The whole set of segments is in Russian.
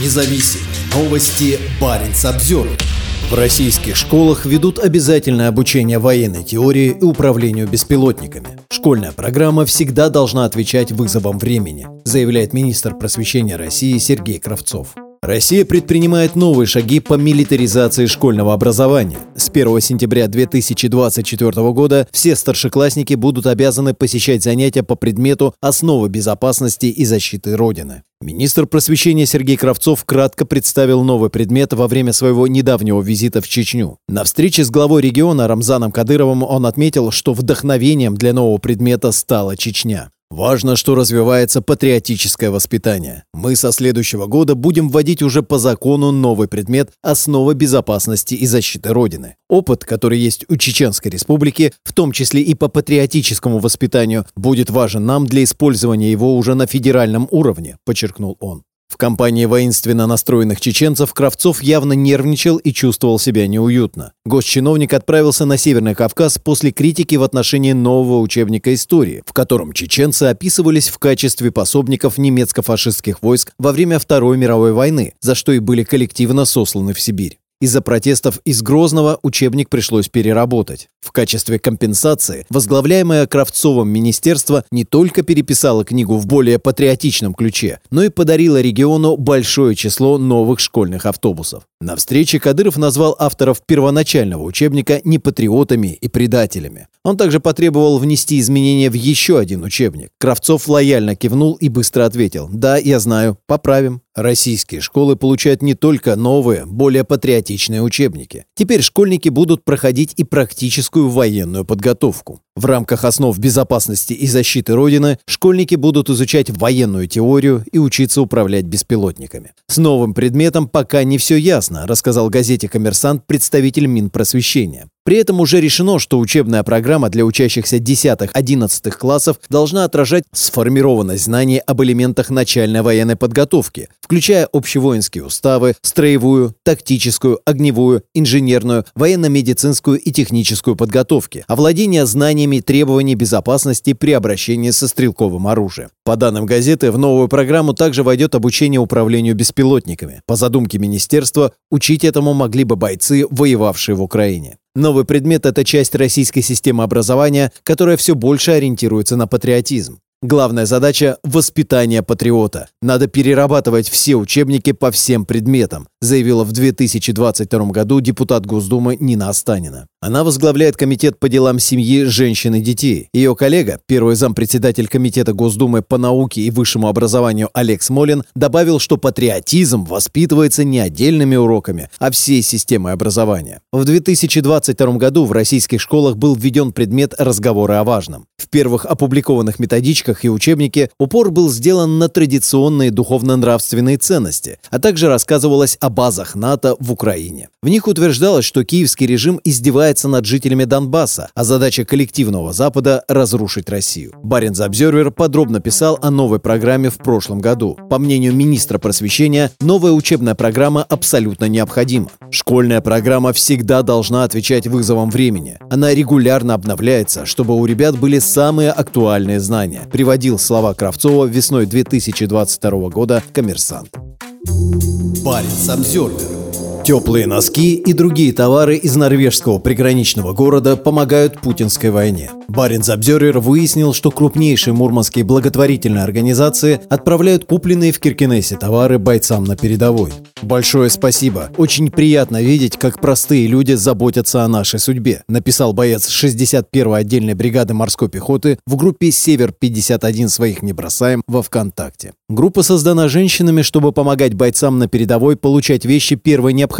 независим. Новости Баренц обзор. В российских школах ведут обязательное обучение военной теории и управлению беспилотниками. Школьная программа всегда должна отвечать вызовам времени, заявляет министр просвещения России Сергей Кравцов. Россия предпринимает новые шаги по милитаризации школьного образования. С 1 сентября 2024 года все старшеклассники будут обязаны посещать занятия по предмету «Основы безопасности и защиты Родины». Министр просвещения Сергей Кравцов кратко представил новый предмет во время своего недавнего визита в Чечню. На встрече с главой региона Рамзаном Кадыровым он отметил, что вдохновением для нового предмета стала Чечня. Важно, что развивается патриотическое воспитание. Мы со следующего года будем вводить уже по закону новый предмет «Основа безопасности и защиты Родины». Опыт, который есть у Чеченской Республики, в том числе и по патриотическому воспитанию, будет важен нам для использования его уже на федеральном уровне, подчеркнул он. В компании воинственно настроенных чеченцев Кравцов явно нервничал и чувствовал себя неуютно. Госчиновник отправился на Северный Кавказ после критики в отношении нового учебника истории, в котором чеченцы описывались в качестве пособников немецко-фашистских войск во время Второй мировой войны, за что и были коллективно сосланы в Сибирь. Из-за протестов из Грозного учебник пришлось переработать. В качестве компенсации возглавляемое Кравцовым министерство не только переписало книгу в более патриотичном ключе, но и подарило региону большое число новых школьных автобусов. На встрече Кадыров назвал авторов первоначального учебника непатриотами и предателями. Он также потребовал внести изменения в еще один учебник. Кравцов лояльно кивнул и быстро ответил «Да, я знаю, поправим». Российские школы получают не только новые, более патриотичные учебники. Теперь школьники будут проходить и практическую военную подготовку. В рамках основ безопасности и защиты Родины школьники будут изучать военную теорию и учиться управлять беспилотниками. С новым предметом пока не все ясно, рассказал газете «Коммерсант» представитель Минпросвещения. При этом уже решено, что учебная программа для учащихся 10-11 классов должна отражать сформированность знаний об элементах начальной военной подготовки, включая общевоинские уставы, строевую, тактическую, огневую, инженерную, военно-медицинскую и техническую подготовки, овладение знаниями требований безопасности при обращении со стрелковым оружием. По данным газеты, в новую программу также войдет обучение управлению беспилотниками. По задумке министерства, учить этому могли бы бойцы, воевавшие в Украине. Новый предмет – это часть российской системы образования, которая все больше ориентируется на патриотизм. Главная задача – воспитание патриота. Надо перерабатывать все учебники по всем предметам, заявила в 2022 году депутат Госдумы Нина Останина. Она возглавляет Комитет по делам семьи, женщин и детей. Ее коллега, первый зампредседатель Комитета Госдумы по науке и высшему образованию Олег Смолин, добавил, что патриотизм воспитывается не отдельными уроками, а всей системой образования. В 2022 году в российских школах был введен предмет разговора о важном. В первых опубликованных методичках и учебнике упор был сделан на традиционные духовно-нравственные ценности, а также рассказывалось о базах НАТО в Украине. В них утверждалось, что киевский режим издевается над жителями Донбасса, а задача коллективного Запада – разрушить Россию. Баренц Обзервер подробно писал о новой программе в прошлом году. По мнению министра просвещения, новая учебная программа абсолютно необходима. Школьная программа всегда должна отвечать вызовам времени. Она регулярно обновляется, чтобы у ребят были самые актуальные знания. Приводил слова Кравцова весной 2022 года «Коммерсант». Баренц Обзервер Теплые носки и другие товары из норвежского приграничного города помогают путинской войне. Баренц Обзервер выяснил, что крупнейшие мурманские благотворительные организации отправляют купленные в Киркинессе товары бойцам на передовой. Большое спасибо. Очень приятно видеть, как простые люди заботятся о нашей судьбе, написал боец 61-й отдельной бригады морской пехоты в группе «Север-51 своих не бросаем» во ВКонтакте. Группа создана женщинами, чтобы помогать бойцам на передовой получать вещи первой необходимости,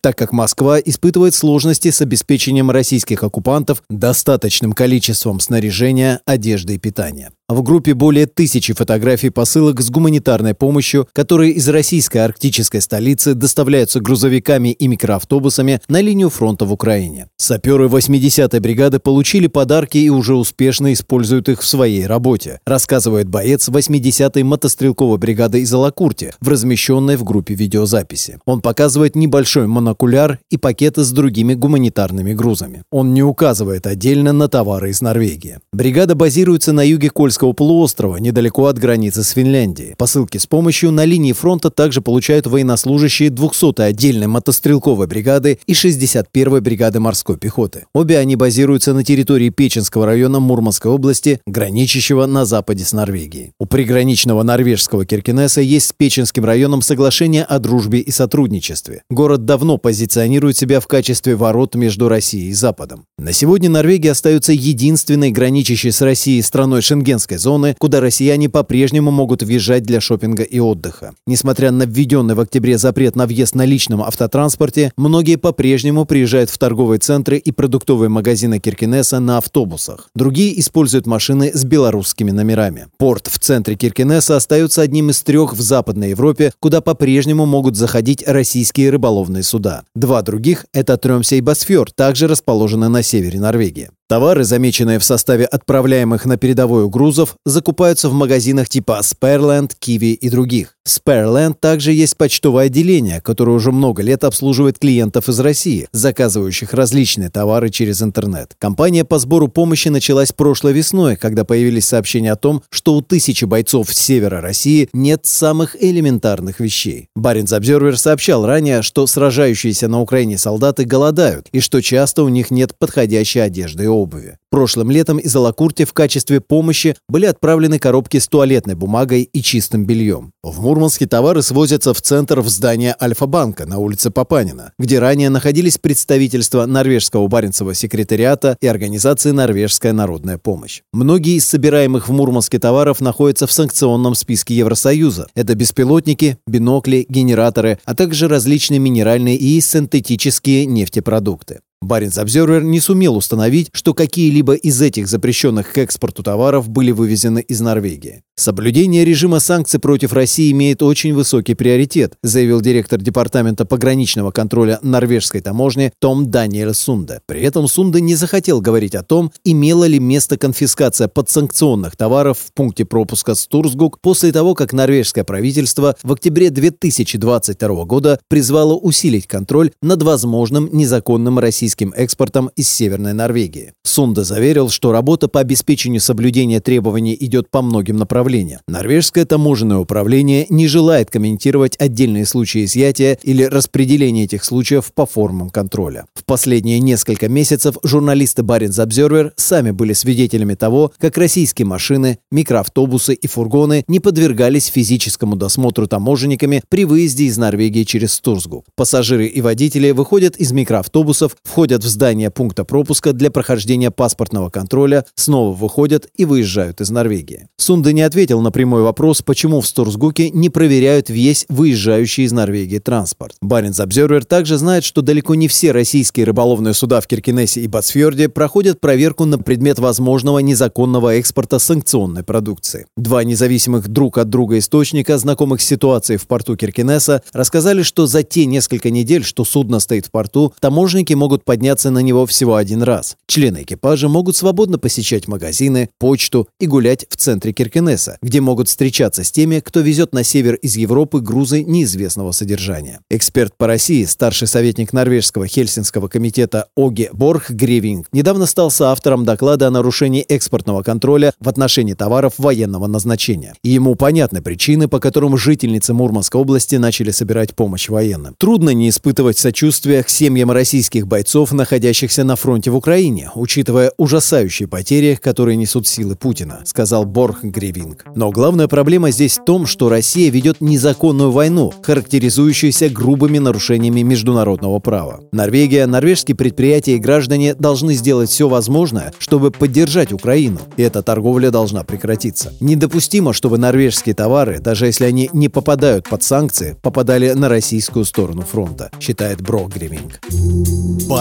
так как Москва испытывает сложности с обеспечением российских оккупантов достаточным количеством снаряжения, одежды и питания. В группе более тысячи фотографий посылок с гуманитарной помощью, которые из российской арктической столицы доставляются грузовиками и микроавтобусами на линию фронта в Украине. Саперы 80-й бригады получили подарки и уже успешно используют их в своей работе, рассказывает боец 80-й мотострелковой бригады из Алакурти, в размещенной в группе видеозаписи. Он показывает небольшой монокуляр и пакеты с другими гуманитарными грузами. Он не указывает отдельно на товары из Норвегии. Бригада базируется на юге Кольского Кольского полуострова, недалеко от границы с Финляндией. Посылки с помощью на линии фронта также получают военнослужащие 200-й отдельной мотострелковой бригады и 61-й бригады морской пехоты. Обе они базируются на территории Печенского района Мурманской области, граничащего на западе с Норвегией. У приграничного норвежского Киркинесса есть с Печенским районом соглашение о дружбе и сотрудничестве. Город давно позиционирует себя в качестве ворот между Россией и Западом. На сегодня Норвегия остается единственной граничащей с Россией страной шенгенской зоны, куда россияне по-прежнему могут въезжать для шопинга и отдыха. Несмотря на введенный в октябре запрет на въезд на личном автотранспорте, многие по-прежнему приезжают в торговые центры и продуктовые магазины Киркинесса на автобусах. Другие используют машины с белорусскими номерами. Порт в центре Киркинесса остается одним из трех в Западной Европе, куда по-прежнему могут заходить российские рыболовные суда. Два других – это Тремся и Босфьор, также расположены на севере Норвегии. Товары, замеченные в составе отправляемых на передовую грузов, закупаются в магазинах типа Spareland, Kiwi и других. В Spareland также есть почтовое отделение, которое уже много лет обслуживает клиентов из России, заказывающих различные товары через интернет. Компания по сбору помощи началась прошлой весной, когда появились сообщения о том, что у тысячи бойцов с севера России нет самых элементарных вещей. Баренц Обзервер сообщал ранее, что сражающиеся на Украине солдаты голодают и что часто у них нет подходящей одежды и обуви обуви. Прошлым летом из Алакурти в качестве помощи были отправлены коробки с туалетной бумагой и чистым бельем. В Мурманске товары свозятся в центр в здание Альфа-банка на улице Папанина, где ранее находились представительства Норвежского Баренцева секретариата и организации «Норвежская народная помощь». Многие из собираемых в Мурманске товаров находятся в санкционном списке Евросоюза. Это беспилотники, бинокли, генераторы, а также различные минеральные и синтетические нефтепродукты. Баренц Обзервер не сумел установить, что какие-либо из этих запрещенных к экспорту товаров были вывезены из Норвегии. Соблюдение режима санкций против России имеет очень высокий приоритет, заявил директор Департамента пограничного контроля норвежской таможни Том Даниэль Сунде. При этом Сунде не захотел говорить о том, имела ли место конфискация подсанкционных товаров в пункте пропуска Стурсгук после того, как норвежское правительство в октябре 2022 года призвало усилить контроль над возможным незаконным российским российским экспортом из Северной Норвегии. Сунда заверил, что работа по обеспечению соблюдения требований идет по многим направлениям. Норвежское таможенное управление не желает комментировать отдельные случаи изъятия или распределения этих случаев по формам контроля. В последние несколько месяцев журналисты Баренц Обзервер сами были свидетелями того, как российские машины, микроавтобусы и фургоны не подвергались физическому досмотру таможенниками при выезде из Норвегии через Стурсгу. Пассажиры и водители выходят из микроавтобусов, входят входят в здание пункта пропуска для прохождения паспортного контроля, снова выходят и выезжают из Норвегии. Сунда не ответил на прямой вопрос, почему в Сторсгуке не проверяют весь выезжающий из Норвегии транспорт. Баренц Обзервер также знает, что далеко не все российские рыболовные суда в Киркинессе и Бацфьорде проходят проверку на предмет возможного незаконного экспорта санкционной продукции. Два независимых друг от друга источника, знакомых с ситуацией в порту Киркинесса, рассказали, что за те несколько недель, что судно стоит в порту, таможенники могут подняться на него всего один раз. Члены экипажа могут свободно посещать магазины, почту и гулять в центре Киркенеса, где могут встречаться с теми, кто везет на север из Европы грузы неизвестного содержания. Эксперт по России, старший советник норвежского Хельсинского комитета Оге Борг Гревинг, недавно стал соавтором доклада о нарушении экспортного контроля в отношении товаров военного назначения. И ему понятны причины, по которым жительницы Мурманской области начали собирать помощь военным. Трудно не испытывать сочувствия к семьям российских бойцов, бойцов, находящихся на фронте в Украине, учитывая ужасающие потери, которые несут силы Путина, сказал Борг Гривинг. Но главная проблема здесь в том, что Россия ведет незаконную войну, характеризующуюся грубыми нарушениями международного права. Норвегия, норвежские предприятия и граждане должны сделать все возможное, чтобы поддержать Украину, и эта торговля должна прекратиться. Недопустимо, чтобы норвежские товары, даже если они не попадают под санкции, попадали на российскую сторону фронта, считает Бро Гривинг.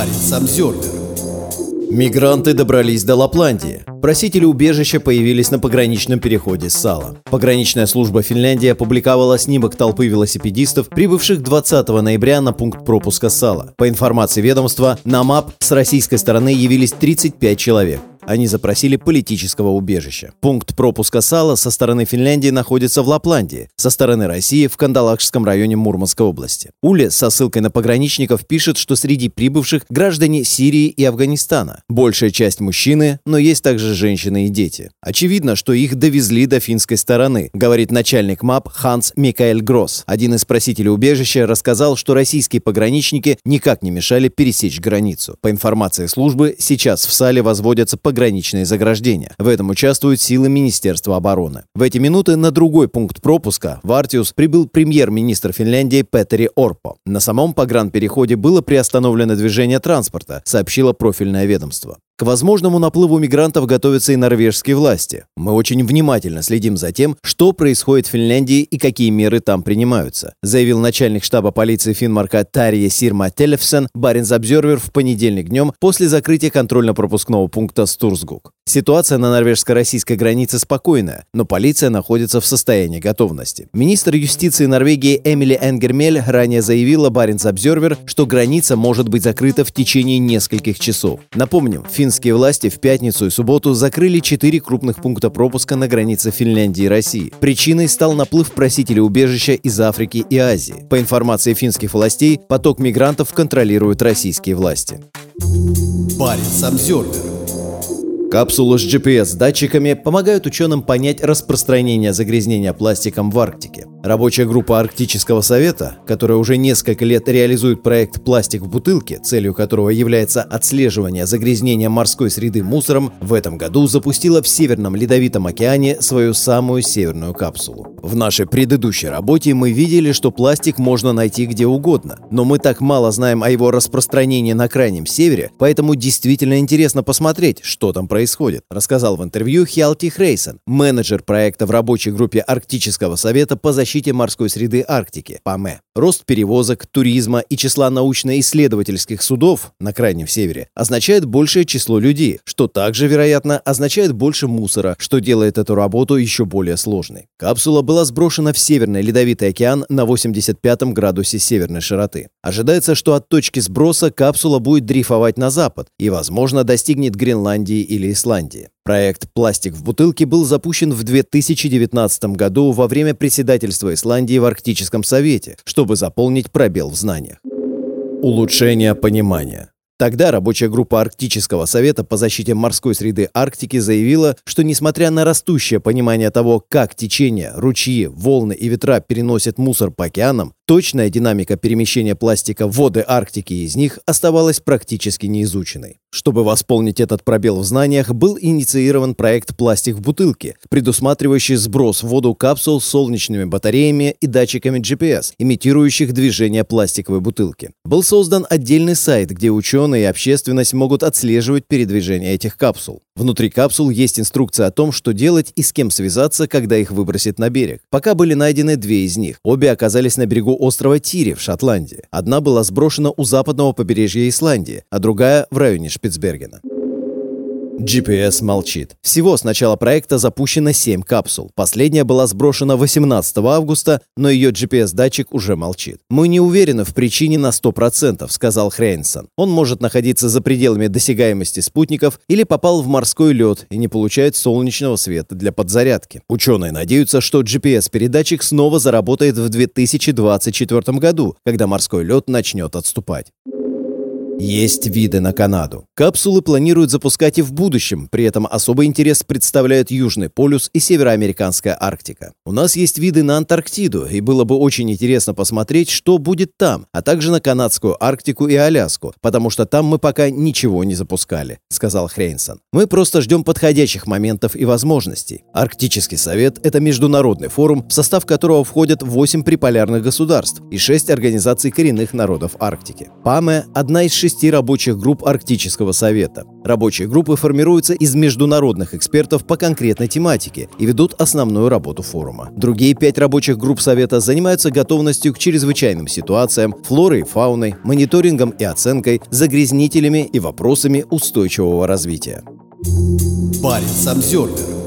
Barents Observer. Мигранты добрались до Лапландии. Просители убежища появились на пограничном переходе Сала. Пограничная служба Финляндии опубликовала снимок толпы велосипедистов, прибывших 20 ноября на пункт пропуска Сала. По информации ведомства, на МАП с российской стороны явились 35 человек. Они запросили политического убежища. Пункт пропуска Сала со стороны Финляндии находится в Лапландии, со стороны России в Кандалакшском районе Мурманской области. Yle со ссылкой на пограничников пишет, что среди прибывших граждане Сирии и Афганистана. Большая часть мужчины, но есть также женщины и дети. Очевидно, что их довезли до финской стороны, говорит начальник МАП Ханс Микаэль Гросс. Один из просителей убежища рассказал, что российские пограничники никак не мешали пересечь границу. По информации службы, сейчас в Сале возводятся пограничные заграждения. В этом участвуют силы Министерства обороны. В эти минуты на другой пункт пропуска в Артиус прибыл премьер-министр Финляндии Петери Орпо. На самом погранпереходе было приостановлено движение транспорта, сообщило профильное ведомство. К возможному наплыву мигрантов готовятся и норвежские власти. Мы очень внимательно следим за тем, что происходит в Финляндии и какие меры там принимаются, заявил начальник штаба полиции Финмарка Тарья Сирма Телефсен Баренц Обзервер в понедельник днем после закрытия контрольно-пропускного пункта Стурсгук. Ситуация на норвежско-российской границе спокойная, но полиция находится в состоянии готовности. Министр юстиции Норвегии Эмили Энгермель ранее заявила Баренц Обзервер, что граница может быть закрыта в течение нескольких часов. Напомним, фин Финские власти в пятницу и субботу закрыли четыре крупных пункта пропуска на границе Финляндии и России. Причиной стал наплыв просителей убежища из Африки и Азии. По информации финских властей, поток мигрантов контролируют российские власти. Парень Обзервер Капсулы с GPS-датчиками помогают ученым понять распространение загрязнения пластиком в Арктике. Рабочая группа Арктического совета, которая уже несколько лет реализует проект «Пластик в бутылке», целью которого является отслеживание загрязнения морской среды мусором, в этом году запустила в Северном Ледовитом океане свою самую северную капсулу. В нашей предыдущей работе мы видели, что пластик можно найти где угодно, но мы так мало знаем о его распространении на крайнем севере, поэтому действительно интересно посмотреть, что там происходит рассказал в интервью Хьялти Хрейсон, менеджер проекта в рабочей группе Арктического совета по защите морской среды Арктики, ПАМЭ. Рост перевозок, туризма и числа научно-исследовательских судов на Крайнем Севере означает большее число людей, что также, вероятно, означает больше мусора, что делает эту работу еще более сложной. Капсула была сброшена в Северный Ледовитый океан на 85 градусе северной широты. Ожидается, что от точки сброса капсула будет дрейфовать на запад и, возможно, достигнет Гренландии или Исландии. Проект «Пластик в бутылке» был запущен в 2019 году во время председательства Исландии в Арктическом совете, чтобы заполнить пробел в знаниях. Улучшение понимания. Тогда рабочая группа Арктического совета по защите морской среды Арктики заявила, что несмотря на растущее понимание того, как течения, ручьи, волны и ветра переносят мусор по океанам, точная динамика перемещения пластика в воды Арктики из них оставалась практически неизученной. Чтобы восполнить этот пробел в знаниях, был инициирован проект «Пластик в бутылке», предусматривающий сброс в воду капсул с солнечными батареями и датчиками GPS, имитирующих движение пластиковой бутылки. Был создан отдельный сайт, где ученые и общественность могут отслеживать передвижение этих капсул. Внутри капсул есть инструкция о том, что делать и с кем связаться, когда их выбросит на берег. Пока были найдены две из них. Обе оказались на берегу острова Тири в Шотландии. Одна была сброшена у западного побережья Исландии, а другая в районе Шпицбергена. GPS молчит. Всего с начала проекта запущено 7 капсул. Последняя была сброшена 18 августа, но ее GPS-датчик уже молчит. «Мы не уверены в причине на 100%, — сказал Хрейнсон. Он может находиться за пределами досягаемости спутников или попал в морской лед и не получает солнечного света для подзарядки. Ученые надеются, что GPS-передатчик снова заработает в 2024 году, когда морской лед начнет отступать. Есть виды на Канаду. Капсулы планируют запускать и в будущем, при этом особый интерес представляют Южный полюс и Североамериканская Арктика. У нас есть виды на Антарктиду, и было бы очень интересно посмотреть, что будет там, а также на Канадскую Арктику и Аляску, потому что там мы пока ничего не запускали, сказал Хрейнсон. Мы просто ждем подходящих моментов и возможностей. Арктический совет – это международный форум, в состав которого входят 8 приполярных государств и 6 организаций коренных народов Арктики. ПАМЕ – одна из шести рабочих групп Арктического совета. Рабочие группы формируются из международных экспертов по конкретной тематике и ведут основную работу форума. Другие пять рабочих групп Совета занимаются готовностью к чрезвычайным ситуациям, флорой и фауной, мониторингом и оценкой, загрязнителями и вопросами устойчивого развития. Парень Самсервер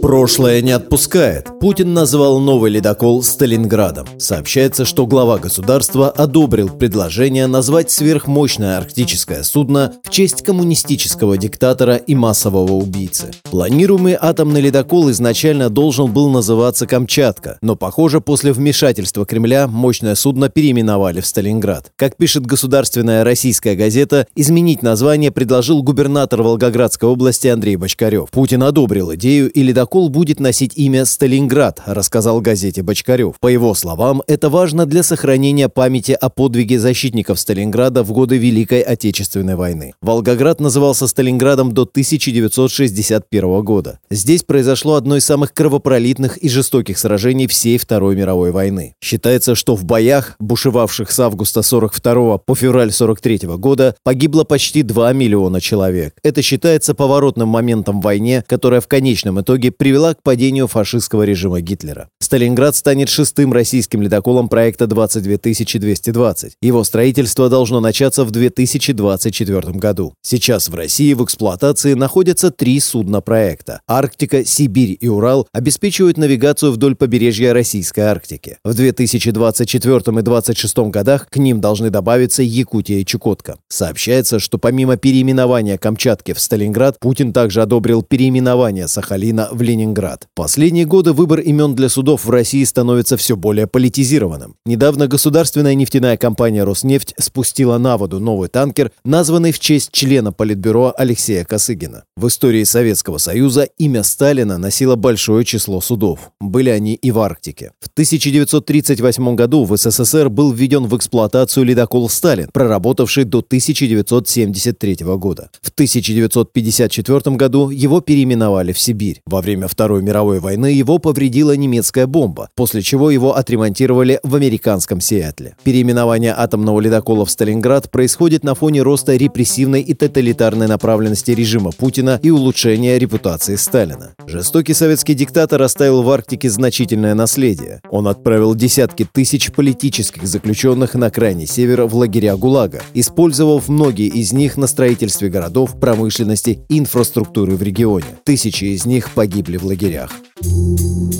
Прошлое не отпускает. Путин назвал новый ледокол Сталинградом. Сообщается, что глава государства одобрил предложение назвать сверхмощное арктическое судно в честь коммунистического диктатора и массового убийцы. Планируемый атомный ледокол изначально должен был называться Камчатка, но, похоже, после вмешательства Кремля мощное судно переименовали в Сталинград. Как пишет государственная российская газета, изменить название предложил губернатор Волгоградской области Андрей Бочкарев. Путин одобрил идею и ледокол Ледокол будет носить имя «Сталинград», рассказал газете Бочкарев. По его словам, это важно для сохранения памяти о подвиге защитников Сталинграда в годы Великой Отечественной войны. Волгоград назывался Сталинградом до 1961 года. Здесь произошло одно из самых кровопролитных и жестоких сражений всей Второй мировой войны. Считается, что в боях, бушевавших с августа 42 по февраль 43 года, погибло почти 2 миллиона человек. Это считается поворотным моментом в войне, которая в конечном итоге привела к падению фашистского режима Гитлера. Сталинград станет шестым российским ледоколом проекта 22220. Его строительство должно начаться в 2024 году. Сейчас в России в эксплуатации находятся три судна проекта. Арктика, Сибирь и Урал обеспечивают навигацию вдоль побережья Российской Арктики. В 2024 и 2026 годах к ним должны добавиться Якутия и Чукотка. Сообщается, что помимо переименования Камчатки в Сталинград, Путин также одобрил переименование Сахалина в Ленинград. Последние годы выбор имен для судов в России становится все более политизированным. Недавно государственная нефтяная компания «Роснефть» спустила на воду новый танкер, названный в честь члена Политбюро Алексея Косыгина. В истории Советского Союза имя Сталина носило большое число судов. Были они и в Арктике. В 1938 году в СССР был введен в эксплуатацию ледокол «Сталин», проработавший до 1973 года. В 1954 году его переименовали в Сибирь. Во время время Второй мировой войны его повредила немецкая бомба, после чего его отремонтировали в американском Сиэтле. Переименование атомного ледокола в Сталинград происходит на фоне роста репрессивной и тоталитарной направленности режима Путина и улучшения репутации Сталина. Жестокий советский диктатор оставил в Арктике значительное наследие. Он отправил десятки тысяч политических заключенных на крайний север в лагеря ГУЛАГа, использовав многие из них на строительстве городов, промышленности и инфраструктуры в регионе. Тысячи из них погибли погибли в лагерях.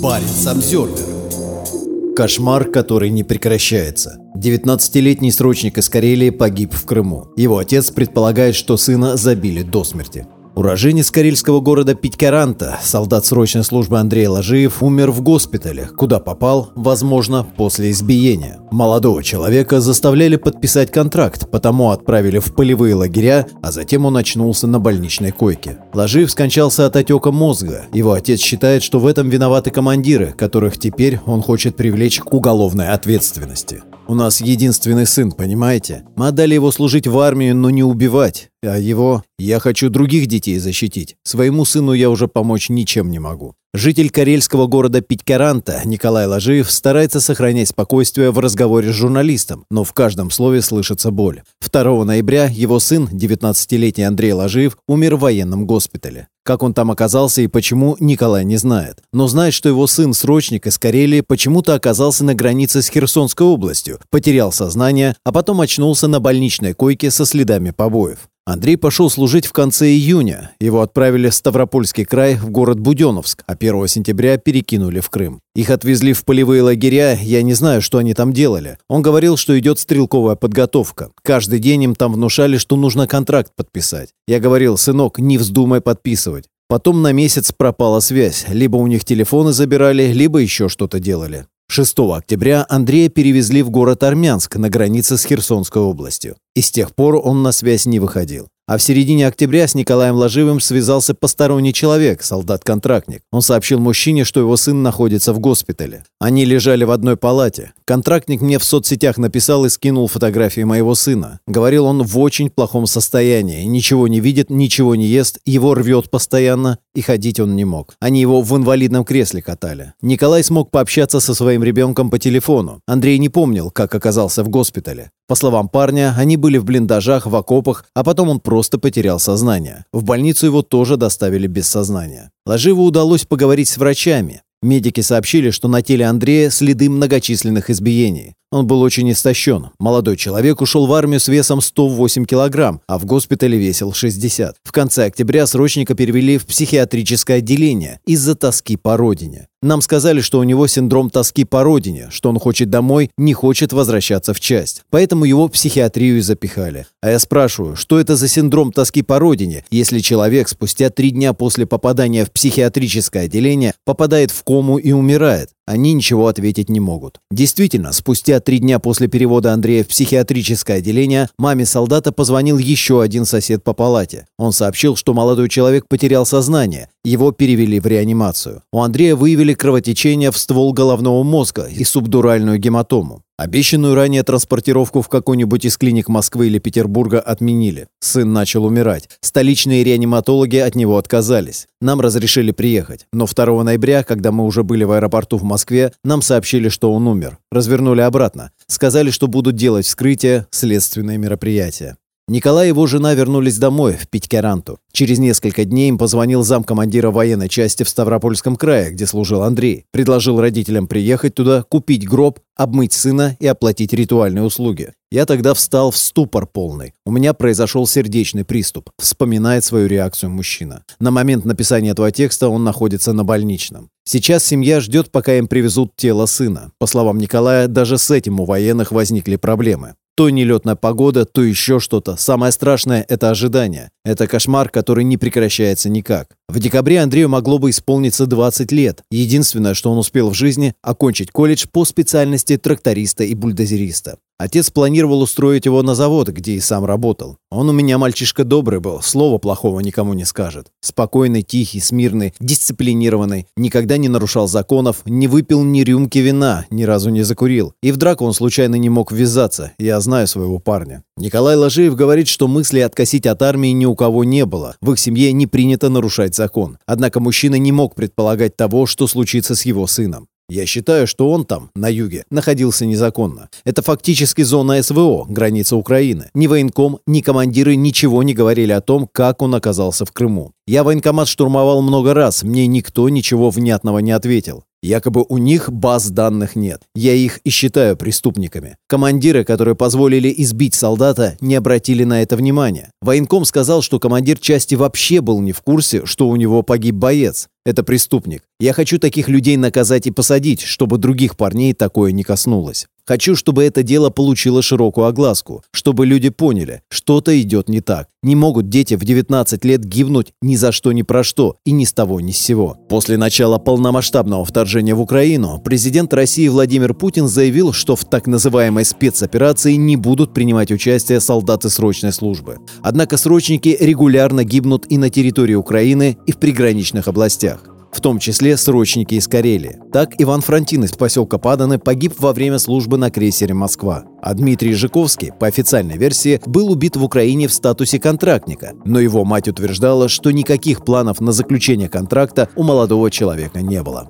Баренц Обзервер. Кошмар, который не прекращается. 19-летний срочник из Карелии погиб в Крыму. Его отец предполагает, что сына забили до смерти. Уроженец карельского города Питькаранта, солдат срочной службы Андрей Ложиев, умер в госпитале, куда попал, возможно, после избиения. Молодого человека заставляли подписать контракт, потому отправили в полевые лагеря, а затем он очнулся на больничной койке. Ложиев скончался от отека мозга. Его отец считает, что в этом виноваты командиры, которых теперь он хочет привлечь к уголовной ответственности. У нас единственный сын, понимаете? Мы отдали его служить в армию, но не убивать. А его... Я хочу других детей защитить. Своему сыну я уже помочь ничем не могу. Житель карельского города Питькаранта Николай Ложиев старается сохранять спокойствие в разговоре с журналистом, но в каждом слове слышится боль. 2 ноября его сын, 19-летний Андрей Ложиев, умер в военном госпитале. Как он там оказался и почему, Николай не знает. Но знает, что его сын, срочник из Карелии, почему-то оказался на границе с Херсонской областью, потерял сознание, а потом очнулся на больничной койке со следами побоев. Андрей пошел служить в конце июня. Его отправили в Ставропольский край, в город Буденовск, а 1 сентября перекинули в Крым. Их отвезли в полевые лагеря, я не знаю, что они там делали. Он говорил, что идет стрелковая подготовка. Каждый день им там внушали, что нужно контракт подписать. Я говорил, сынок, не вздумай подписывать. Потом на месяц пропала связь. Либо у них телефоны забирали, либо еще что-то делали. 6 октября Андрея перевезли в город Армянск на границе с Херсонской областью. И с тех пор он на связь не выходил. А в середине октября с Николаем Ложивым связался посторонний человек, солдат-контрактник. Он сообщил мужчине, что его сын находится в госпитале. Они лежали в одной палате. Контрактник мне в соцсетях написал и скинул фотографии моего сына. Говорил, он в очень плохом состоянии, ничего не видит, ничего не ест, его рвет постоянно, и ходить он не мог. Они его в инвалидном кресле катали. Николай смог пообщаться со своим ребенком по телефону. Андрей не помнил, как оказался в госпитале. По словам парня, они были в блиндажах, в окопах, а потом он просто потерял сознание. В больницу его тоже доставили без сознания. Ложиву удалось поговорить с врачами. Медики сообщили, что на теле Андрея следы многочисленных избиений. Он был очень истощен. Молодой человек ушел в армию с весом 108 килограмм, а в госпитале весил 60. В конце октября срочника перевели в психиатрическое отделение из-за тоски по родине. Нам сказали, что у него синдром тоски по родине, что он хочет домой, не хочет возвращаться в часть. Поэтому его в психиатрию запихали. А я спрашиваю, что это за синдром тоски по родине, если человек спустя три дня после попадания в психиатрическое отделение попадает в кому и умирает? Они ничего ответить не могут. Действительно, спустя три дня после перевода Андрея в психиатрическое отделение, маме солдата позвонил еще один сосед по палате. Он сообщил, что молодой человек потерял сознание, его перевели в реанимацию. У Андрея выявили кровотечение в ствол головного мозга и субдуральную гематому. Обещанную ранее транспортировку в какой-нибудь из клиник Москвы или Петербурга отменили. Сын начал умирать. Столичные реаниматологи от него отказались. Нам разрешили приехать. Но 2 ноября, когда мы уже были в аэропорту в Москве, нам сообщили, что он умер. Развернули обратно. Сказали, что будут делать вскрытие, следственные мероприятия. Николай и его жена вернулись домой, в Питькеранту. Через несколько дней им позвонил замкомандира военной части в Ставропольском крае, где служил Андрей. Предложил родителям приехать туда, купить гроб, обмыть сына и оплатить ритуальные услуги. Я тогда встал в ступор полный. У меня произошел сердечный приступ, вспоминает свою реакцию мужчина. На момент написания этого текста он находится на больничном. Сейчас семья ждет, пока им привезут тело сына. По словам Николая, даже с этим у военных возникли проблемы. То нелетная погода, то еще что-то. Самое страшное – это ожидание. Это кошмар, который не прекращается никак. В декабре Андрею могло бы исполниться 20 лет. Единственное, что он успел в жизни – окончить колледж по специальности тракториста и бульдозериста. Отец планировал устроить его на завод, где и сам работал. Он у меня мальчишка добрый был, слова плохого никому не скажет. Спокойный, тихий, смирный, дисциплинированный, никогда не нарушал законов, не выпил ни рюмки вина, ни разу не закурил. И в драку он случайно не мог ввязаться, я знаю своего парня. Николай Ложеев говорит, что мысли откосить от армии ни у кого не было. В их семье не принято нарушать закон. Однако мужчина не мог предполагать того, что случится с его сыном. Я считаю, что он там, на юге, находился незаконно. Это фактически зона СВО, граница Украины. Ни военком, ни командиры ничего не говорили о том, как он оказался в Крыму. Я военкомат штурмовал много раз, мне никто ничего внятного не ответил. Якобы у них баз данных нет. Я их и считаю преступниками. Командиры, которые позволили избить солдата, не обратили на это внимания. Военком сказал, что командир части вообще был не в курсе, что у него погиб боец. Это преступник. Я хочу таких людей наказать и посадить, чтобы других парней такое не коснулось. Хочу, чтобы это дело получило широкую огласку, чтобы люди поняли, что-то идет не так. Не могут дети в 19 лет гибнуть ни за что ни про что и ни с того ни с сего. После начала полномасштабного вторжения в Украину президент России Владимир Путин заявил, что в так называемой спецоперации не будут принимать участие солдаты срочной службы. Однако срочники регулярно гибнут и на территории Украины, и в приграничных областях в том числе срочники из Карелии. Так Иван Франтин из поселка Паданы погиб во время службы на крейсере «Москва». А Дмитрий Жиковский, по официальной версии, был убит в Украине в статусе контрактника, но его мать утверждала, что никаких планов на заключение контракта у молодого человека не было.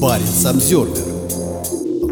Парень Обзервер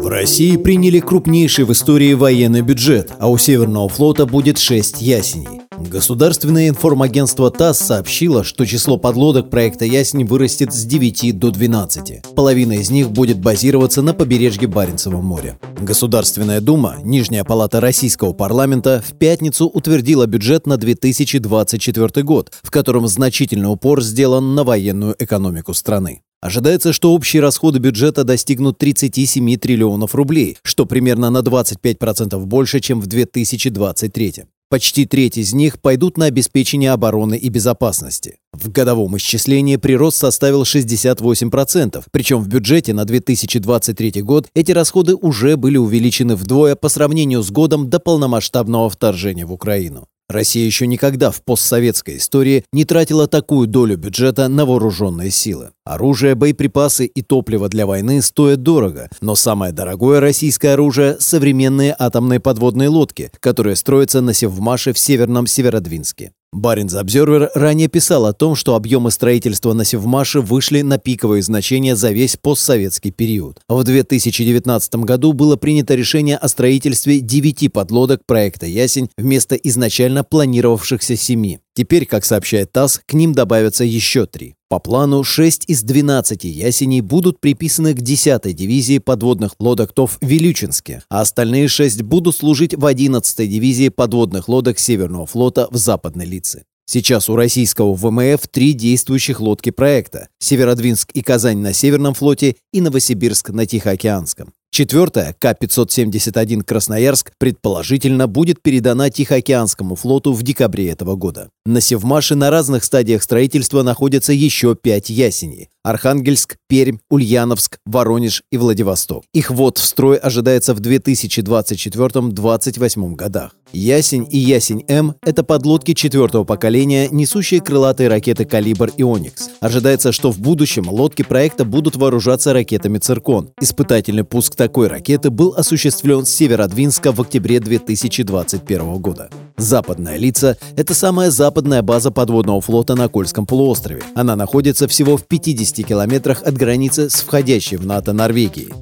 в России приняли крупнейший в истории военный бюджет, а у Северного флота будет 6 ясеней. Государственное информагентство ТАСС сообщило, что число подлодок проекта «Ясень» вырастет с 9 до 12. Половина из них будет базироваться на побережье Баренцева моря. Государственная дума, Нижняя палата российского парламента, в пятницу утвердила бюджет на 2024 год, в котором значительный упор сделан на военную экономику страны. Ожидается, что общие расходы бюджета достигнут 37 триллионов рублей, что примерно на 25% больше, чем в 2023. Почти треть из них пойдут на обеспечение обороны и безопасности. В годовом исчислении прирост составил 68%, причем в бюджете на 2023 год эти расходы уже были увеличены вдвое по сравнению с годом до полномасштабного вторжения в Украину. Россия еще никогда в постсоветской истории не тратила такую долю бюджета на вооруженные силы. Оружие, боеприпасы и топливо для войны стоят дорого, но самое дорогое российское оружие – современные атомные подводные лодки, которые строятся на Севмаше в Северном Северодвинске. Баринс Обзервер ранее писал о том, что объемы строительства на Севмаше вышли на пиковые значения за весь постсоветский период. В 2019 году было принято решение о строительстве 9 подлодок проекта «Ясень» вместо изначально планировавшихся семи. Теперь, как сообщает ТАСС, к ним добавятся еще три. По плану 6 из 12 ясеней будут приписаны к 10-й дивизии подводных лодок ТОВ «Вилючинске», а остальные 6 будут служить в 11-й дивизии подводных лодок Северного флота в Западной Лице. Сейчас у российского ВМФ три действующих лодки проекта – Северодвинск и Казань на Северном флоте и Новосибирск на Тихоокеанском. Четвертая, К-571 «Красноярск», предположительно будет передана Тихоокеанскому флоту в декабре этого года. На Севмаше на разных стадиях строительства находятся еще пять ясеней. Архангельск, Пермь, Ульяновск, Воронеж и Владивосток. Их ввод в строй ожидается в 2024-2028 годах. Ясень и Ясень-М – это подлодки четвертого поколения, несущие крылатые ракеты «Калибр» и «Оникс». Ожидается, что в будущем лодки проекта будут вооружаться ракетами «Циркон». Испытательный пуск такой ракеты был осуществлен с Северодвинска в октябре 2021 года. Западная лица – это самая западная база подводного флота на Кольском полуострове. Она находится всего в 50 километрах от границы с входящей в НАТО Норвегией.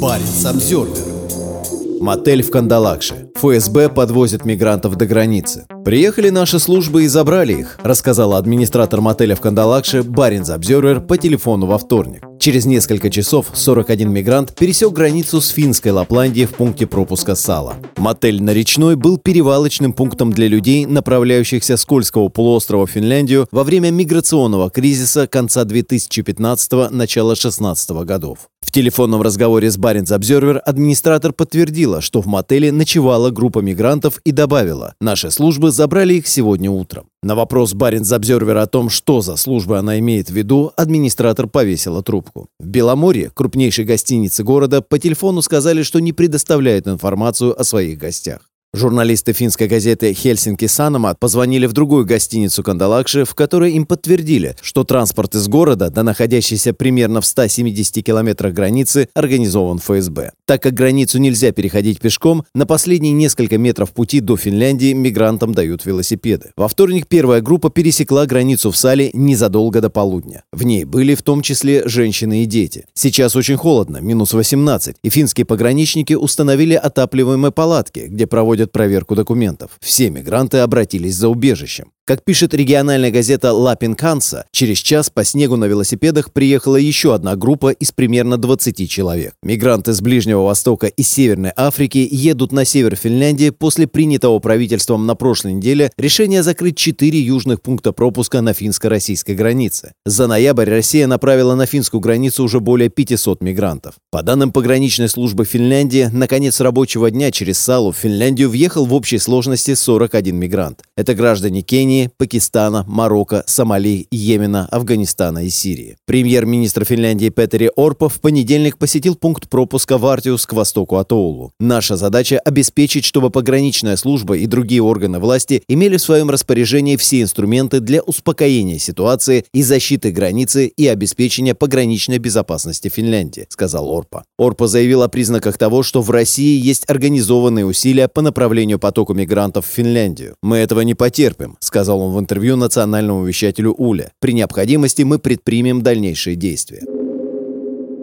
Barents Observer Мотель в Кандалакше. ФСБ подвозит мигрантов до границы. «Приехали наши службы и забрали их», рассказала администратор мотеля в Кандалакше Barents Observer по телефону во вторник. Через несколько часов 41 мигрант пересек границу с финской Лапландией в пункте пропуска Сала. Мотель на Речной был перевалочным пунктом для людей, направляющихся с Кольского полуострова в Финляндию во время миграционного кризиса конца 2015 начала 2016 годов. В телефонном разговоре с Баренц Обзервер администратор подтвердила, что в мотеле ночевала группа мигрантов и добавила, наши службы забрали их сегодня утром. На вопрос Баренц Обзервер о том, что за службы она имеет в виду, администратор повесила трубку. В Беломорье, крупнейшей гостинице города, по телефону сказали, что не предоставляют информацию о своих гостях. Журналисты финской газеты «Хельсинки Санамат» позвонили в другую гостиницу Кандалакши, в которой им подтвердили, что транспорт из города, до находящейся примерно в 170 километрах границы, организован ФСБ. Так как границу нельзя переходить пешком, на последние несколько метров пути до Финляндии мигрантам дают велосипеды. Во вторник первая группа пересекла границу в Сале незадолго до полудня. В ней были в том числе женщины и дети. Сейчас очень холодно, минус 18, и финские пограничники установили отапливаемые палатки, где проводят проводят проверку документов. Все мигранты обратились за убежищем. Как пишет региональная газета «Ла Пинканса», через час по снегу на велосипедах приехала еще одна группа из примерно 20 человек. Мигранты с Ближнего Востока и Северной Африки едут на север Финляндии после принятого правительством на прошлой неделе решения закрыть четыре южных пункта пропуска на финско-российской границе. За ноябрь Россия направила на финскую границу уже более 500 мигрантов. По данным пограничной службы Финляндии, на конец рабочего дня через Салу в Финляндию въехал в общей сложности 41 мигрант. Это граждане Кении, Пакистана, Марокко, Сомали, Йемена, Афганистана и Сирии. Премьер-министр Финляндии Петери Орпа в понедельник посетил пункт пропуска в Артиус к востоку от Оулу. Наша задача – обеспечить, чтобы пограничная служба и другие органы власти имели в своем распоряжении все инструменты для успокоения ситуации и защиты границы и обеспечения пограничной безопасности Финляндии, сказал Орпа. Орпа заявил о признаках того, что в России есть организованные усилия по направлению потока мигрантов в Финляндию. Мы этого не потерпим, сказал сказал он в интервью национальному вещателю Уля. При необходимости мы предпримем дальнейшие действия.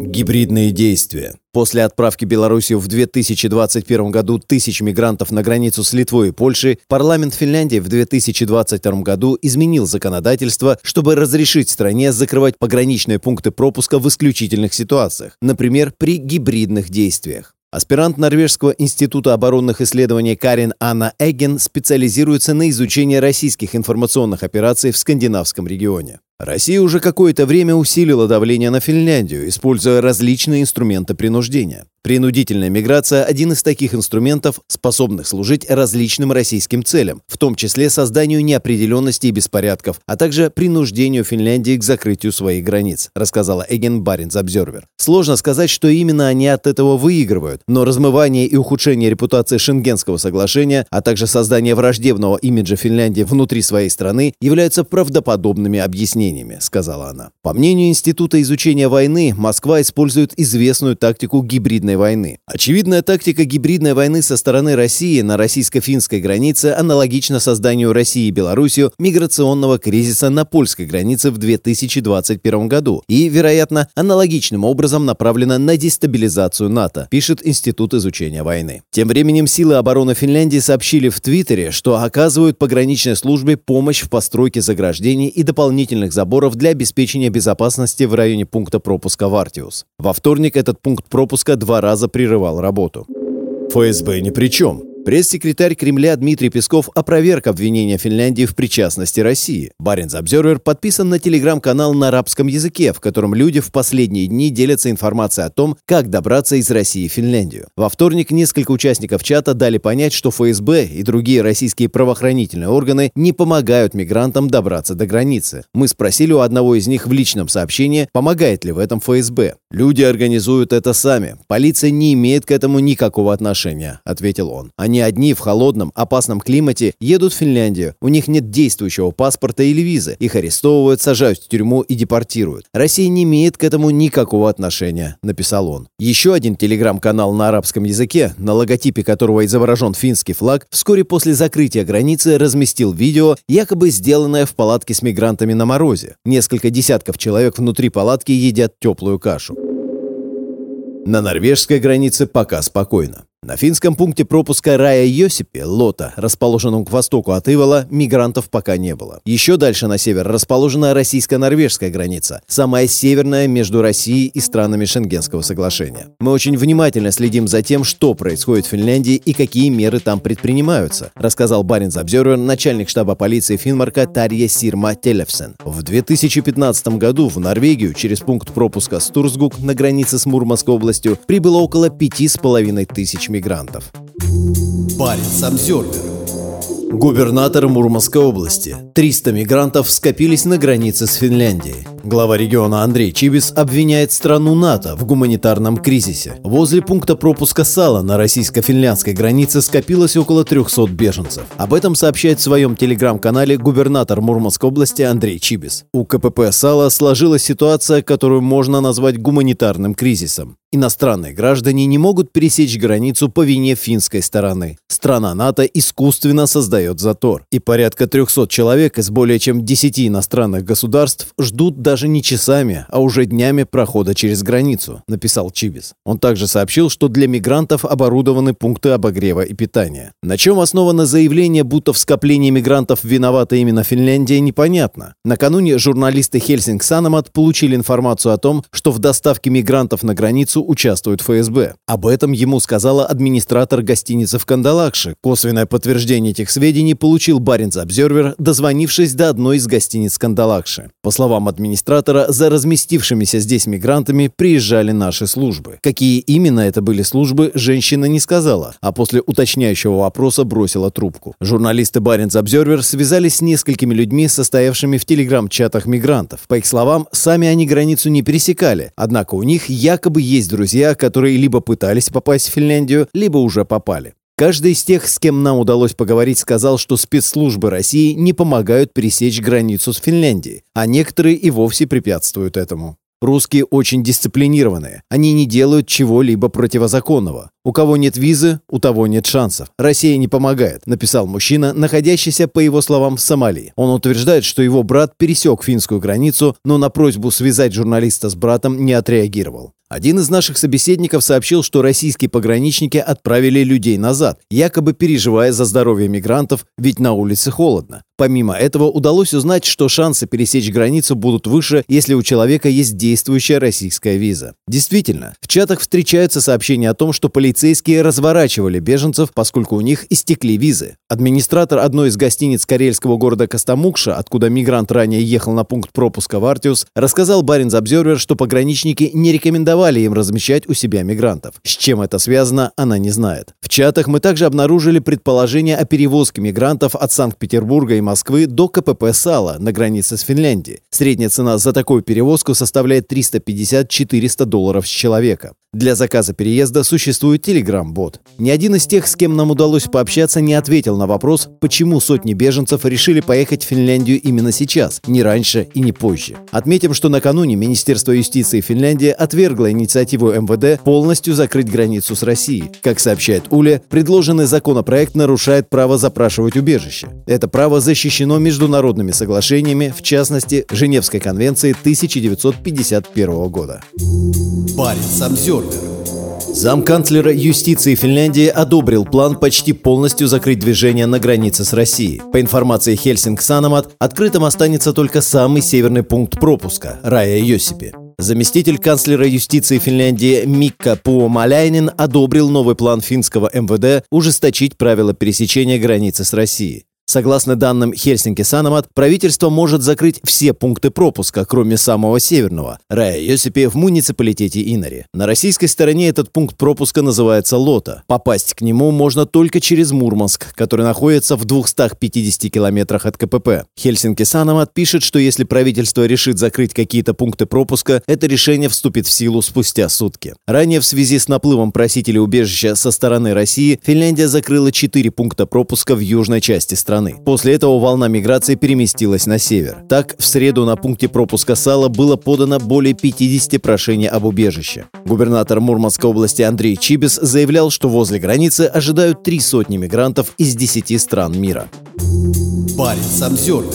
Гибридные действия. После отправки Белоруссию в 2021 году тысяч мигрантов на границу с Литвой и Польшей, парламент Финляндии в 2022 году изменил законодательство, чтобы разрешить стране закрывать пограничные пункты пропуска в исключительных ситуациях, например, при гибридных действиях. Аспирант Норвежского института оборонных исследований Карин Анна Эгген специализируется на изучении российских информационных операций в скандинавском регионе. Россия уже какое-то время усилила давление на Финляндию, используя различные инструменты принуждения. Принудительная миграция – один из таких инструментов, способных служить различным российским целям, в том числе созданию неопределенности и беспорядков, а также принуждению Финляндии к закрытию своих границ, рассказала Эгген Баринс Обзервер. Сложно сказать, что именно они от этого выигрывают, но размывание и ухудшение репутации Шенгенского соглашения, а также создание враждебного имиджа Финляндии внутри своей страны являются правдоподобными объяснениями, сказала она. По мнению Института изучения войны, Москва использует известную тактику гибридной войны. Очевидная тактика гибридной войны со стороны России на российско-финской границе аналогична созданию России и Белоруссию миграционного кризиса на польской границе в 2021 году и, вероятно, аналогичным образом направлена на дестабилизацию НАТО, пишет Институт изучения войны. Тем временем силы обороны Финляндии сообщили в Твиттере, что оказывают пограничной службе помощь в постройке заграждений и дополнительных заборов для обеспечения безопасности в районе пункта пропуска Вартиус. Во вторник этот пункт пропуска два раза прерывал работу. ФСБ ни при чем. Пресс-секретарь Кремля Дмитрий Песков опроверг обвинения Финляндии в причастности России. Баренц Обзервер подписан на телеграм-канал на арабском языке, в котором люди в последние дни делятся информацией о том, как добраться из России в Финляндию. Во вторник несколько участников чата дали понять, что ФСБ и другие российские правоохранительные органы не помогают мигрантам добраться до границы. Мы спросили у одного из них в личном сообщении, помогает ли в этом ФСБ. «Люди организуют это сами. Полиция не имеет к этому никакого отношения», — ответил он. «Они они одни в холодном, опасном климате едут в Финляндию. У них нет действующего паспорта или визы. Их арестовывают, сажают в тюрьму и депортируют. Россия не имеет к этому никакого отношения, написал он. Еще один телеграм-канал на арабском языке, на логотипе которого изображен финский флаг, вскоре после закрытия границы разместил видео, якобы сделанное в палатке с мигрантами на морозе. Несколько десятков человек внутри палатки едят теплую кашу. На норвежской границе пока спокойно. На финском пункте пропуска Рая Йосипе, Лота, расположенном к востоку от Ивола, мигрантов пока не было. Еще дальше на север расположена российско-норвежская граница, самая северная между Россией и странами Шенгенского соглашения. Мы очень внимательно следим за тем, что происходит в Финляндии и какие меры там предпринимаются, рассказал Баринс Обзервер, начальник штаба полиции Финмарка Тарья Сирма Телевсен. В 2015 году в Норвегию через пункт пропуска Стурсгук на границе с Мурманской областью прибыло около пяти с половиной тысяч мигрантов. Парень Обзервер Губернатор Мурманской области. 300 мигрантов скопились на границе с Финляндией. Глава региона Андрей Чибис обвиняет страну НАТО в гуманитарном кризисе. Возле пункта пропуска Сала на российско-финляндской границе скопилось около 300 беженцев. Об этом сообщает в своем телеграм-канале губернатор Мурманской области Андрей Чибис. У КПП Сала сложилась ситуация, которую можно назвать гуманитарным кризисом. Иностранные граждане не могут пересечь границу по вине финской стороны. Страна НАТО искусственно создает затор. И порядка 300 человек из более чем 10 иностранных государств ждут даже не часами, а уже днями прохода через границу, написал Чибис. Он также сообщил, что для мигрантов оборудованы пункты обогрева и питания. На чем основано заявление, будто в скоплении мигрантов виновата именно Финляндия, непонятно. Накануне журналисты Helsingin Sanomat получили информацию о том, что в доставке мигрантов на границу гостиницу участвует ФСБ. Об этом ему сказала администратор гостиницы в Кандалакше. Косвенное подтверждение этих сведений получил Barents Observer, дозвонившись до одной из гостиниц Кандалакши. По словам администратора, за разместившимися здесь мигрантами приезжали наши службы. Какие именно это были службы, женщина не сказала, а после уточняющего вопроса бросила трубку. Журналисты Barents Observer связались с несколькими людьми, состоявшими в телеграм-чатах мигрантов. По их словам, сами они границу не пересекали, однако у них якобы есть есть друзья, которые либо пытались попасть в Финляндию, либо уже попали. Каждый из тех, с кем нам удалось поговорить, сказал, что спецслужбы России не помогают пересечь границу с Финляндией, а некоторые и вовсе препятствуют этому. Русские очень дисциплинированные. Они не делают чего-либо противозаконного. У кого нет визы, у того нет шансов. Россия не помогает, написал мужчина, находящийся, по его словам, в Сомали. Он утверждает, что его брат пересек финскую границу, но на просьбу связать журналиста с братом не отреагировал. Один из наших собеседников сообщил, что российские пограничники отправили людей назад, якобы переживая за здоровье мигрантов, ведь на улице холодно. Помимо этого, удалось узнать, что шансы пересечь границу будут выше, если у человека есть действующая российская виза. Действительно, в чатах встречаются сообщения о том, что полицейские разворачивали беженцев, поскольку у них истекли визы. Администратор одной из гостиниц карельского города Костомукша, откуда мигрант ранее ехал на пункт пропуска в Артиус, рассказал Баринс Обзервер, что пограничники не рекомендовали им размещать у себя мигрантов. С чем это связано, она не знает. В чатах мы также обнаружили предположение о перевозке мигрантов от Санкт-Петербурга и Москвы до КПП Сала на границе с Финляндией. Средняя цена за такую перевозку составляет 350-400 долларов с человека. Для заказа переезда существует Telegram-бот. Ни один из тех, с кем нам удалось пообщаться, не ответил на вопрос, почему сотни беженцев решили поехать в Финляндию именно сейчас, не раньше и не позже. Отметим, что накануне Министерство юстиции Финляндии отвергло инициативу МВД полностью закрыть границу с Россией. Как сообщает Уля, предложенный законопроект нарушает право запрашивать убежище. Это право защищено международными соглашениями, в частности, Женевской конвенцией 1951 года. Парень Обзервер. Замканцлера юстиции Финляндии одобрил план почти полностью закрыть движение на границе с Россией. По информации Хельсинг Санамат, открытым останется только самый северный пункт пропуска – Рая Йосипи. Заместитель канцлера юстиции Финляндии Микка Пуомаляйнин одобрил новый план финского МВД ужесточить правила пересечения границы с Россией. Согласно данным Хельсинки Санамат, правительство может закрыть все пункты пропуска, кроме самого северного – Рая Йосипи в муниципалитете Инари. На российской стороне этот пункт пропуска называется Лота. Попасть к нему можно только через Мурманск, который находится в 250 километрах от КПП. Хельсинки Санамат пишет, что если правительство решит закрыть какие-то пункты пропуска, это решение вступит в силу спустя сутки. Ранее в связи с наплывом просителей убежища со стороны России Финляндия закрыла 4 пункта пропуска в южной части страны страны. После этого волна миграции переместилась на север. Так, в среду на пункте пропуска Сала было подано более 50 прошений об убежище. Губернатор Мурманской области Андрей Чибис заявлял, что возле границы ожидают три сотни мигрантов из 10 стран мира. Парень Самсервер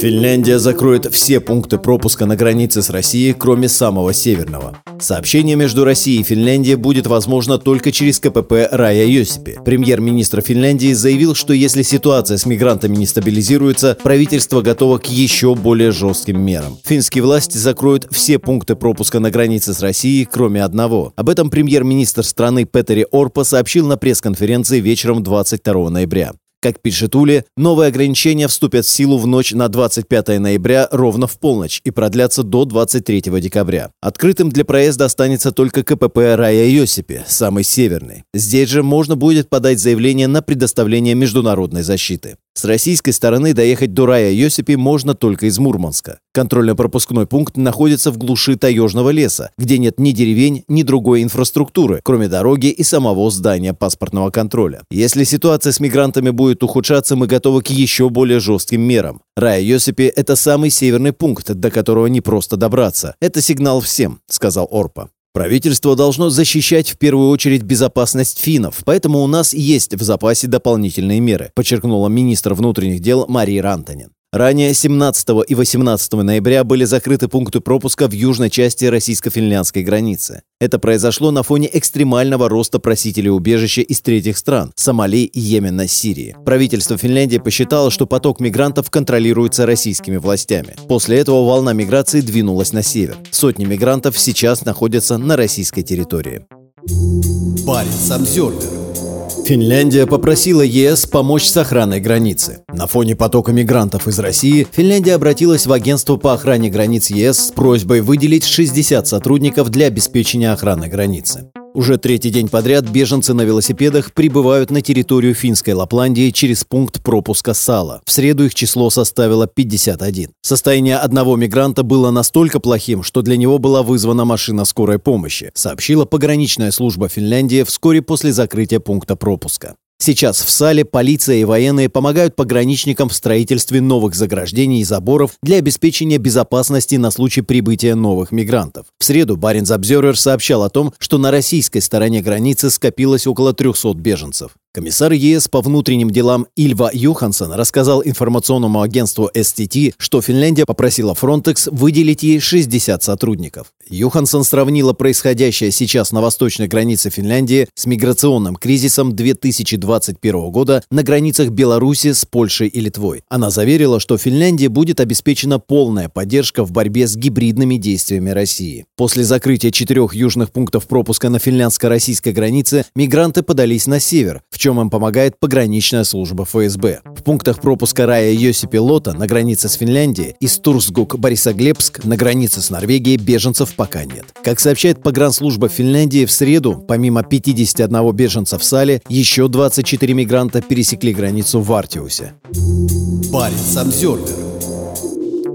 Финляндия закроет все пункты пропуска на границе с Россией, кроме самого северного. Сообщение между Россией и Финляндией будет возможно только через КПП Рая Йосипи. Премьер-министр Финляндии заявил, что если ситуация с мигрантами не стабилизируется, правительство готово к еще более жестким мерам. Финские власти закроют все пункты пропуска на границе с Россией, кроме одного. Об этом премьер-министр страны Петери Орпа сообщил на пресс-конференции вечером 22 ноября. Как пишет Ули, новые ограничения вступят в силу в ночь на 25 ноября ровно в полночь и продлятся до 23 декабря. Открытым для проезда останется только КПП Рая Йосипи, самый северный. Здесь же можно будет подать заявление на предоставление международной защиты. С российской стороны доехать до Рая Йосипи можно только из Мурманска. Контрольно-пропускной пункт находится в глуши таежного леса, где нет ни деревень, ни другой инфраструктуры, кроме дороги и самого здания паспортного контроля. Если ситуация с мигрантами будет ухудшаться, мы готовы к еще более жестким мерам. Рая Йосипи – это самый северный пункт, до которого не просто добраться. Это сигнал всем, сказал Орпа. Правительство должно защищать в первую очередь безопасность финнов, поэтому у нас есть в запасе дополнительные меры, подчеркнула министр внутренних дел Мария Рантанин. Ранее 17 и 18 ноября были закрыты пункты пропуска в южной части российско-финляндской границы. Это произошло на фоне экстремального роста просителей убежища из третьих стран – Сомали, Йемена, Сирии. Правительство Финляндии посчитало, что поток мигрантов контролируется российскими властями. После этого волна миграции двинулась на север. Сотни мигрантов сейчас находятся на российской территории. Парень Самсервер Финляндия попросила ЕС помочь с охраной границы. На фоне потока мигрантов из России Финляндия обратилась в агентство по охране границ ЕС с просьбой выделить 60 сотрудников для обеспечения охраны границы. Уже третий день подряд беженцы на велосипедах прибывают на территорию финской Лапландии через пункт пропуска Сала. В среду их число составило 51. Состояние одного мигранта было настолько плохим, что для него была вызвана машина скорой помощи, сообщила пограничная служба Финляндии вскоре после закрытия пункта пропуска. Сейчас в Сале полиция и военные помогают пограничникам в строительстве новых заграждений и заборов для обеспечения безопасности на случай прибытия новых мигрантов. В среду Баренц Обзервер сообщал о том, что на российской стороне границы скопилось около 300 беженцев. Комиссар ЕС по внутренним делам Ильва Юхансон рассказал информационному агентству STT, что Финляндия попросила Frontex выделить ей 60 сотрудников. Юхансон сравнила происходящее сейчас на восточной границе Финляндии с миграционным кризисом 2021 года на границах Беларуси с Польшей и Литвой. Она заверила, что Финляндии будет обеспечена полная поддержка в борьбе с гибридными действиями России. После закрытия четырех южных пунктов пропуска на финляндско-российской границе мигранты подались на север, в чем чем им помогает пограничная служба ФСБ. В пунктах пропуска Рая Йосипи Лота на границе с Финляндией и Стурсгук Борисоглебск на границе с Норвегией беженцев пока нет. Как сообщает погранслужба Финляндии, в среду, помимо 51 беженца в Сале, еще 24 мигранта пересекли границу в Артиусе. Баренц Обзервер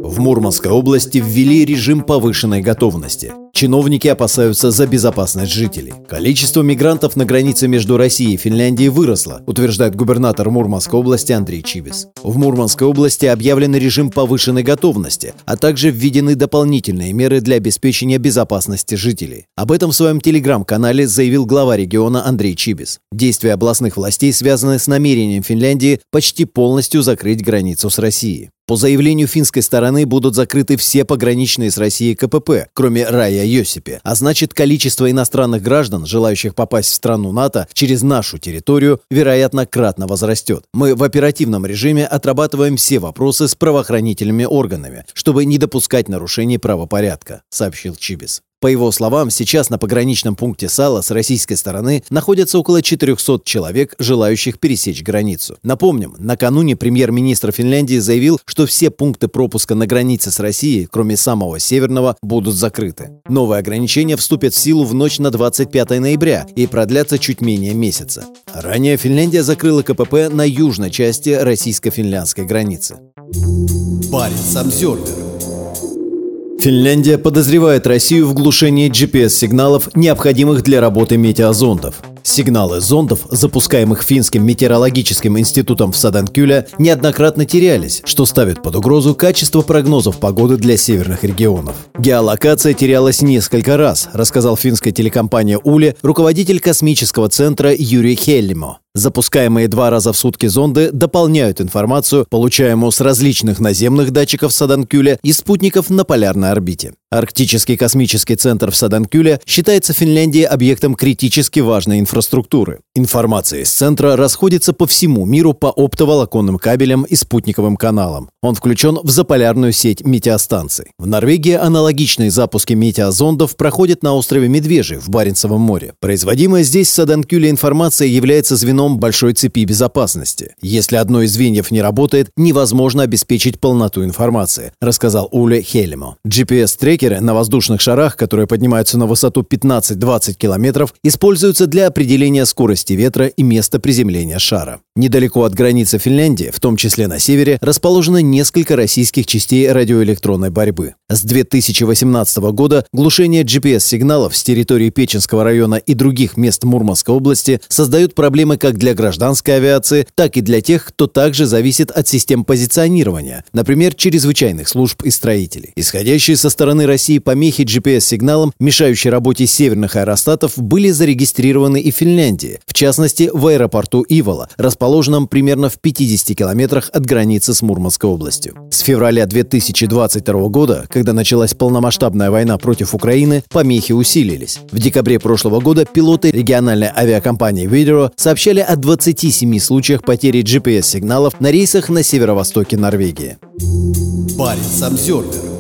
в Мурманской области ввели режим повышенной готовности. Чиновники опасаются за безопасность жителей. Количество мигрантов на границе между Россией и Финляндией выросло, утверждает губернатор Мурманской области Андрей Чибис. В Мурманской области объявлен режим повышенной готовности, а также введены дополнительные меры для обеспечения безопасности жителей. Об этом в своем телеграм-канале заявил глава региона Андрей Чибис. Действия областных властей связаны с намерением Финляндии почти полностью закрыть границу с Россией. По заявлению финской стороны будут закрыты все пограничные с Россией КПП, кроме Рая Йосипе, а значит количество иностранных граждан, желающих попасть в страну НАТО через нашу территорию, вероятно, кратно возрастет. Мы в оперативном режиме отрабатываем все вопросы с правоохранительными органами, чтобы не допускать нарушений правопорядка, сообщил Чибис. По его словам, сейчас на пограничном пункте Сала с российской стороны находятся около 400 человек, желающих пересечь границу. Напомним, накануне премьер-министр Финляндии заявил, что все пункты пропуска на границе с Россией, кроме самого северного, будут закрыты. Новые ограничения вступят в силу в ночь на 25 ноября и продлятся чуть менее месяца. Ранее Финляндия закрыла КПП на южной части российско-финляндской границы. Баренц Обзервер Финляндия подозревает Россию в глушении GPS-сигналов, необходимых для работы метеозондов. Сигналы зондов, запускаемых Финским метеорологическим институтом в Саданкюле, неоднократно терялись, что ставит под угрозу качество прогнозов погоды для северных регионов. Геолокация терялась несколько раз, рассказал финская телекомпания Уле руководитель космического центра Юрий Хеллимо. Запускаемые два раза в сутки зонды дополняют информацию, получаемую с различных наземных датчиков Саданкюля и спутников на полярной орбите. Арктический космический центр в Саданкюле считается Финляндией объектом критически важной инфраструктуры. Информация из центра расходится по всему миру по оптоволоконным кабелям и спутниковым каналам. Он включен в заполярную сеть метеостанций. В Норвегии аналогичные запуски метеозондов проходят на острове Медвежий в Баренцевом море. Производимая здесь в Саданкюле информация является звеном большой цепи безопасности. Если одно из звеньев не работает, невозможно обеспечить полноту информации, рассказал Уле Хелемо. GPS-трекер Трекеры на воздушных шарах, которые поднимаются на высоту 15-20 километров, используются для определения скорости ветра и места приземления шара. Недалеко от границы Финляндии, в том числе на севере, расположено несколько российских частей радиоэлектронной борьбы. С 2018 года глушение GPS-сигналов с территории Печенского района и других мест Мурманской области создают проблемы как для гражданской авиации, так и для тех, кто также зависит от систем позиционирования, например, чрезвычайных служб и строителей. Исходящие со стороны России помехи GPS-сигналам, мешающие работе северных аэростатов, были зарегистрированы и в Финляндии, в частности, в аэропорту Ивола, примерно в 50 километрах от границы с Мурманской областью. С февраля 2022 года, когда началась полномасштабная война против Украины, помехи усилились. В декабре прошлого года пилоты региональной авиакомпании Видео сообщали о 27 случаях потери GPS-сигналов на рейсах на северо-востоке Норвегии. Баренц Обзервер